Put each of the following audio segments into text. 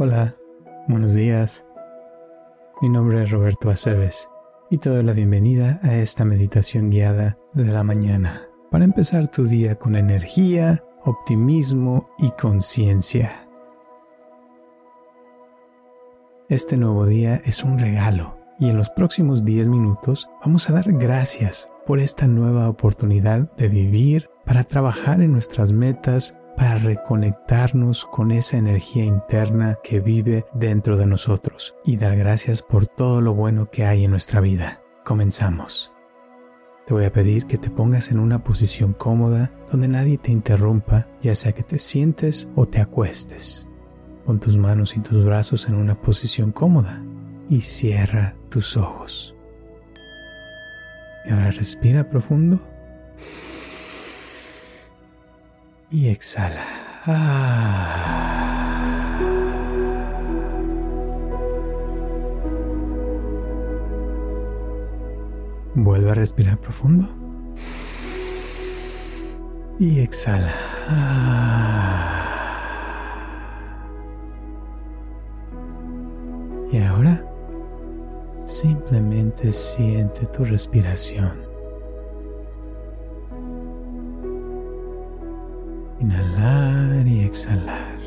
Hola, buenos días. Mi nombre es Roberto Aceves y te doy la bienvenida a esta meditación guiada de la mañana para empezar tu día con energía, optimismo y conciencia. Este nuevo día es un regalo y en los próximos 10 minutos vamos a dar gracias por esta nueva oportunidad de vivir para trabajar en nuestras metas para reconectarnos con esa energía interna que vive dentro de nosotros y dar gracias por todo lo bueno que hay en nuestra vida. Comenzamos. Te voy a pedir que te pongas en una posición cómoda donde nadie te interrumpa, ya sea que te sientes o te acuestes. Pon tus manos y tus brazos en una posición cómoda y cierra tus ojos. Y ahora respira profundo y exhala. Ah. Vuelve a respirar profundo. Y exhala. Ah. Y ahora simplemente siente tu respiración. Exhalar.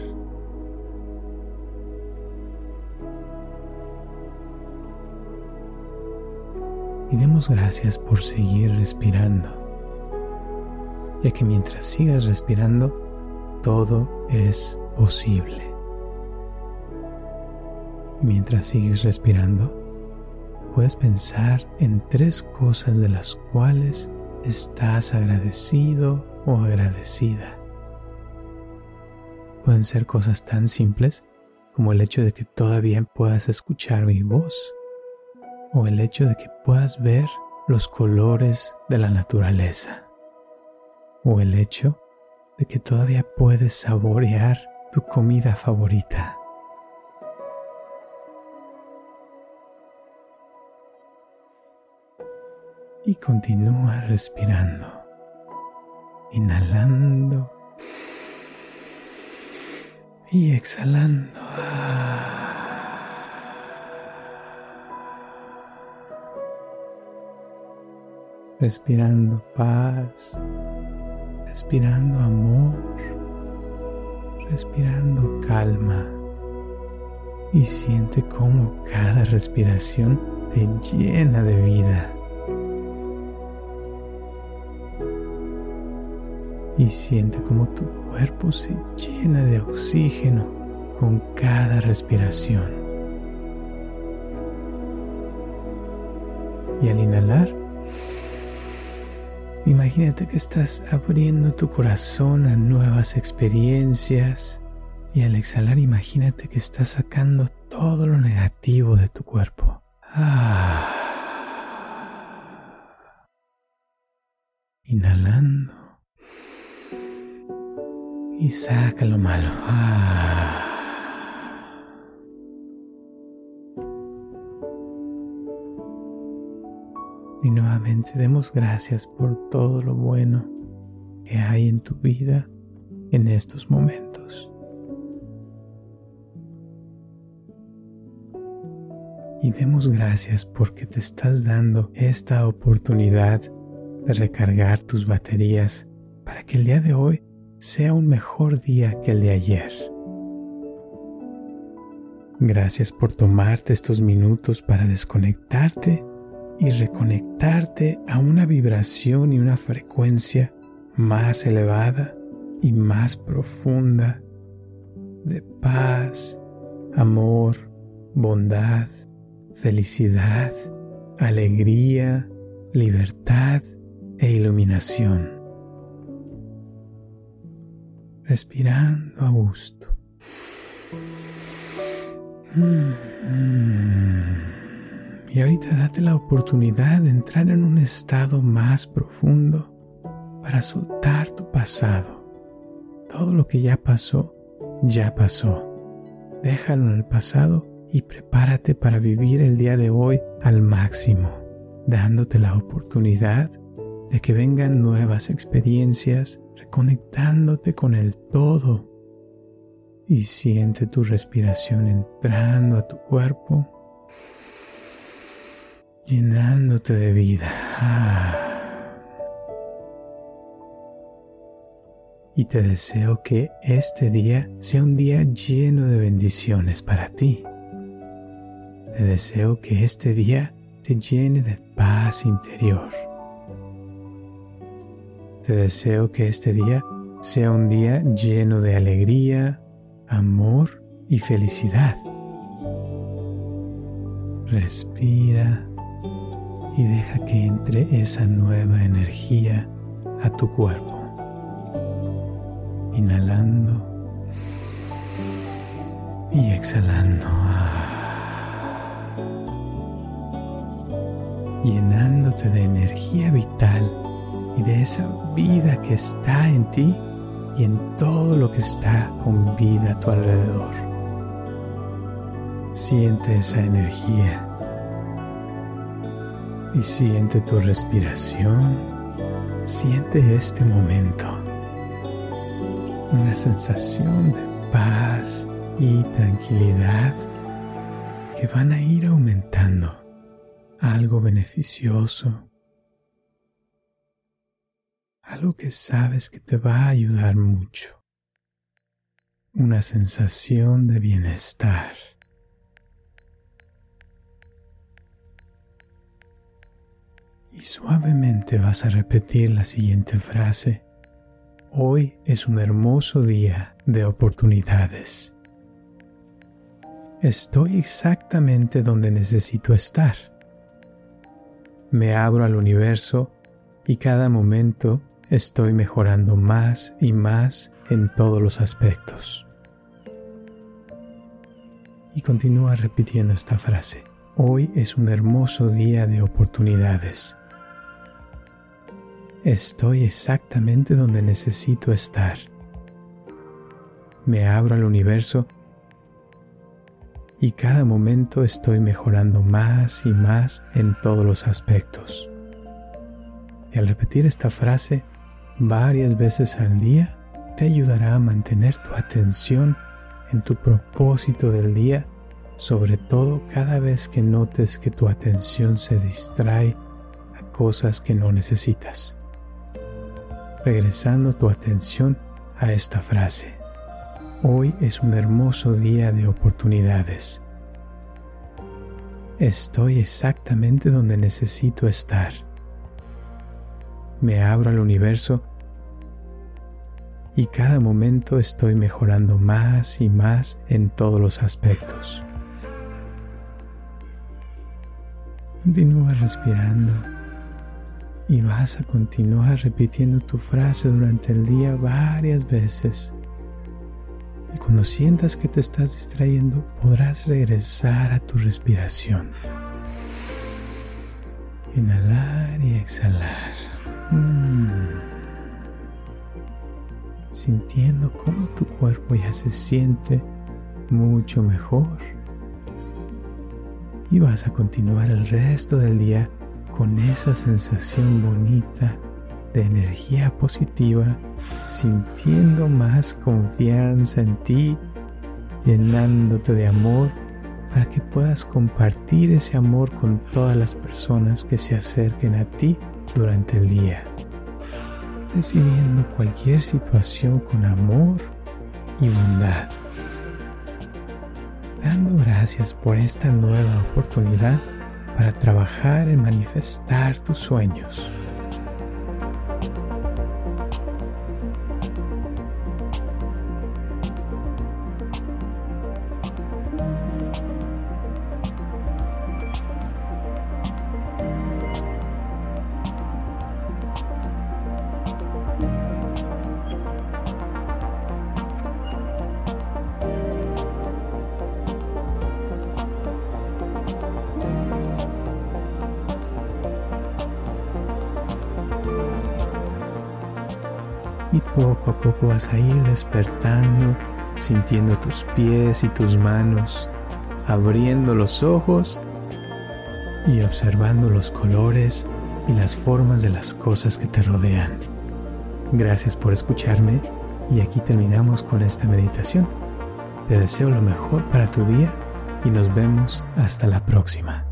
Y demos gracias por seguir respirando, ya que mientras sigas respirando, todo es posible. mientras sigues respirando, puedes pensar en tres cosas de las cuales estás agradecido o agradecida. Pueden ser cosas tan simples como el hecho de que todavía puedas escuchar mi voz o el hecho de que puedas ver los colores de la naturaleza o el hecho de que todavía puedes saborear tu comida favorita. Y continúa respirando, inhalando y exhalando. Respirando paz, respirando amor, respirando calma y siente cómo cada respiración te llena de vida. Y siente como tu cuerpo se llena de oxígeno con cada respiración. Y al inhalar, imagínate que estás abriendo tu corazón a nuevas experiencias y al exhalar imagínate que estás sacando todo lo negativo de tu cuerpo. Ah. Inhalando y saca lo malo. Ah. Y nuevamente demos gracias por todo lo bueno que hay en tu vida en estos momentos. Y demos gracias porque te estás dando esta oportunidad de recargar tus baterías para que el día de hoy sea un mejor día que el de ayer. Gracias por tomarte estos minutos para desconectarte y reconectarte a una vibración y una frecuencia más elevada y más profunda de paz, amor, bondad, felicidad, alegría, libertad e iluminación respirando a gusto. Y ahorita date la oportunidad de entrar en un estado más profundo para soltar tu pasado. Todo lo que ya pasó, ya pasó. Déjalo en el pasado y prepárate para vivir el día de hoy al máximo, dándote la oportunidad de que vengan nuevas experiencias, reconectándote con el todo y siente tu respiración entrando a tu cuerpo, llenándote de vida. Y te deseo que este día sea un día lleno de bendiciones para ti. Te deseo que este día te llene de paz interior. Te deseo que este día sea un día lleno de alegría, amor y felicidad. Respira y deja que entre esa nueva energía a tu cuerpo. Inhalando y exhalando. Llenándote de energía vital y de esa vida que está en ti y en todo lo que está con vida a tu alrededor. Siente esa energía y siente tu respiración. Siente este momento. Una sensación de paz y tranquilidad que van a ir aumentando. Algo beneficioso algo que sabes que te va a ayudar mucho, una sensación de bienestar. Y suavemente vas a repetir la siguiente frase. Hoy es un hermoso día de oportunidades. Estoy exactamente donde necesito estar. Me abro al universo y cada momento estoy mejorando más y más en todos los aspectos. Y continúa repitiendo esta frase. Hoy es un hermoso día de oportunidades. Estoy exactamente donde necesito estar. Me abro al universo y cada momento estoy mejorando más y más en todos los aspectos. Y al repetir esta frase, varias veces al día te ayudará a mantener tu atención en tu propósito del día, sobre todo cada vez que notes que tu atención se distrae a cosas que no necesitas. Regresando tu atención a esta frase. Hoy es un hermoso día de oportunidades. Estoy exactamente donde necesito estar. Me abro al universo y cada momento estoy mejorando más y más en todos los aspectos. Continúa respirando y vas a continuar repitiendo tu frase durante el día varias veces. Y cuando sientas que te estás distrayendo, podrás regresar a tu respiración. Inhalar y exhalar. Mm sintiendo cómo tu cuerpo ya se siente mucho mejor. Y vas a continuar el resto del día con esa sensación bonita de energía positiva, sintiendo más confianza en ti, llenándote de amor para que puedas compartir ese amor con todas las personas que se acerquen a ti durante el día recibiendo cualquier situación con amor y bondad. Dando gracias por esta nueva oportunidad para trabajar en manifestar tus sueños. Y poco a poco vas a ir despertando, sintiendo tus pies y tus manos, abriendo los ojos y observando los colores y las formas de las cosas que te rodean. Gracias por escucharme y aquí terminamos con esta meditación. Te deseo lo mejor para tu día y nos vemos hasta la próxima.